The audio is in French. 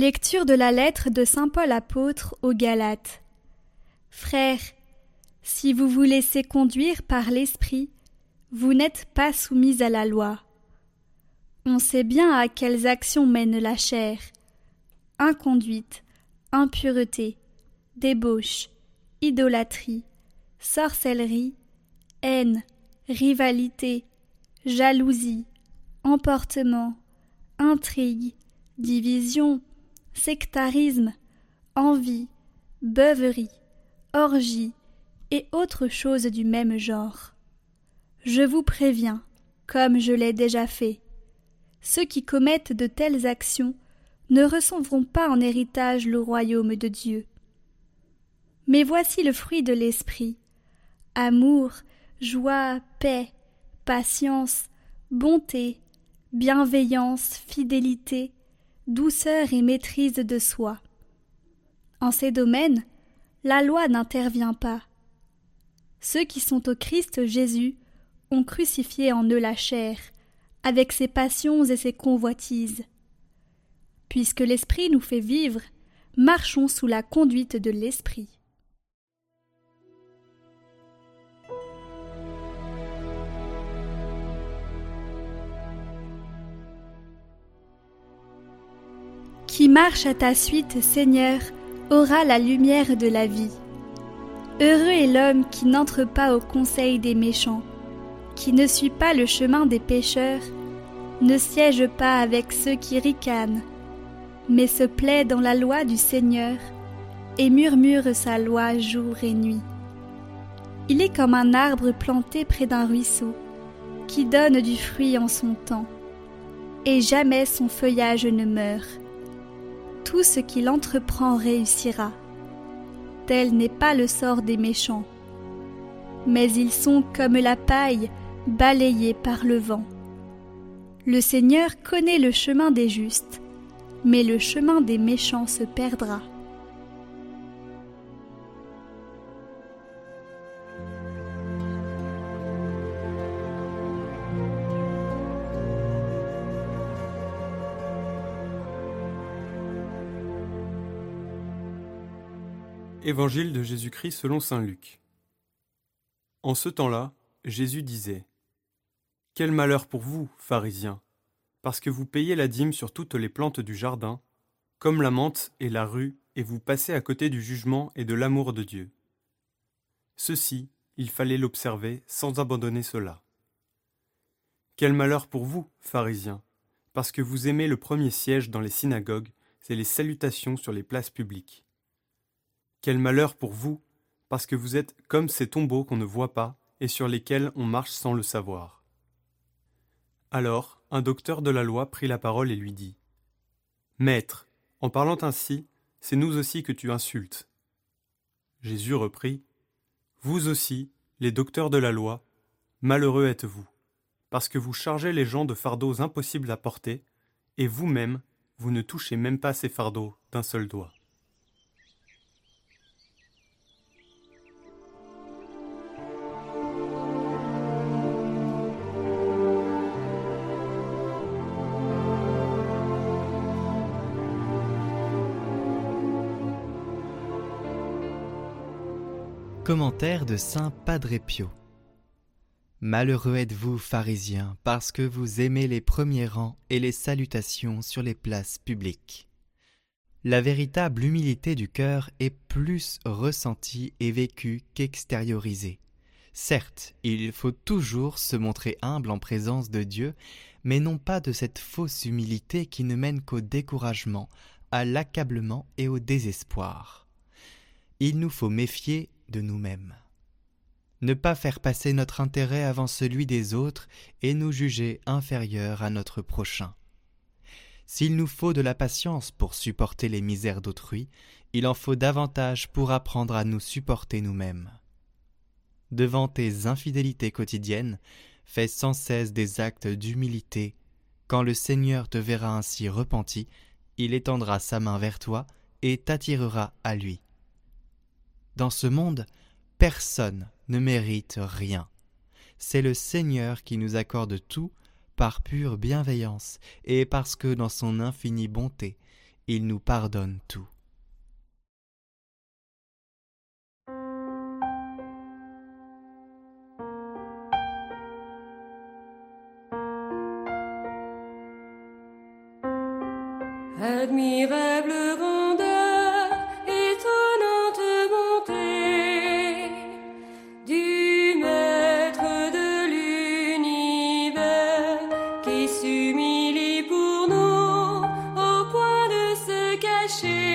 Lecture de la lettre de Saint Paul apôtre aux Galates. Frères, si vous vous laissez conduire par l'Esprit, vous n'êtes pas soumis à la loi. On sait bien à quelles actions mène la chair inconduite, impureté, débauche, idolâtrie, sorcellerie, haine, rivalité, jalousie, emportement, intrigue, division, sectarisme, envie, beuverie, orgie et autres choses du même genre. Je vous préviens, comme je l'ai déjà fait, ceux qui commettent de telles actions ne recevront pas en héritage le royaume de Dieu. Mais voici le fruit de l'esprit amour, joie, paix, patience, bonté, bienveillance, fidélité, douceur et maîtrise de soi. En ces domaines, la loi n'intervient pas. Ceux qui sont au Christ Jésus ont crucifié en eux la chair, avec ses passions et ses convoitises. Puisque l'Esprit nous fait vivre, marchons sous la conduite de l'Esprit. Marche à ta suite, Seigneur, aura la lumière de la vie. Heureux est l'homme qui n'entre pas au conseil des méchants, qui ne suit pas le chemin des pécheurs, ne siège pas avec ceux qui ricanent, mais se plaît dans la loi du Seigneur et murmure sa loi jour et nuit. Il est comme un arbre planté près d'un ruisseau, qui donne du fruit en son temps, et jamais son feuillage ne meurt. Tout ce qu'il entreprend réussira. Tel n'est pas le sort des méchants, mais ils sont comme la paille balayée par le vent. Le Seigneur connaît le chemin des justes, mais le chemin des méchants se perdra. Évangile de Jésus-Christ selon Saint Luc. En ce temps-là, Jésus disait Quel malheur pour vous, pharisiens, parce que vous payez la dîme sur toutes les plantes du jardin, comme la menthe et la rue, et vous passez à côté du jugement et de l'amour de Dieu. Ceci, il fallait l'observer sans abandonner cela. Quel malheur pour vous, pharisiens, parce que vous aimez le premier siège dans les synagogues et les salutations sur les places publiques. Quel malheur pour vous, parce que vous êtes comme ces tombeaux qu'on ne voit pas et sur lesquels on marche sans le savoir. Alors, un docteur de la loi prit la parole et lui dit Maître, en parlant ainsi, c'est nous aussi que tu insultes. Jésus reprit Vous aussi, les docteurs de la loi, malheureux êtes-vous, parce que vous chargez les gens de fardeaux impossibles à porter, et vous-même, vous ne touchez même pas ces fardeaux d'un seul doigt. Commentaire de Saint Padre Pio. Malheureux êtes-vous, pharisiens, parce que vous aimez les premiers rangs et les salutations sur les places publiques. La véritable humilité du cœur est plus ressentie et vécue qu'extériorisée. Certes, il faut toujours se montrer humble en présence de Dieu, mais non pas de cette fausse humilité qui ne mène qu'au découragement, à l'accablement et au désespoir. Il nous faut méfier de nous-mêmes. Ne pas faire passer notre intérêt avant celui des autres et nous juger inférieurs à notre prochain. S'il nous faut de la patience pour supporter les misères d'autrui, il en faut davantage pour apprendre à nous supporter nous-mêmes. Devant tes infidélités quotidiennes, fais sans cesse des actes d'humilité. Quand le Seigneur te verra ainsi repenti, il étendra sa main vers toi et t'attirera à lui. Dans ce monde, personne ne mérite rien. C'est le Seigneur qui nous accorde tout par pure bienveillance et parce que dans son infinie bonté, il nous pardonne tout. Admirable 是。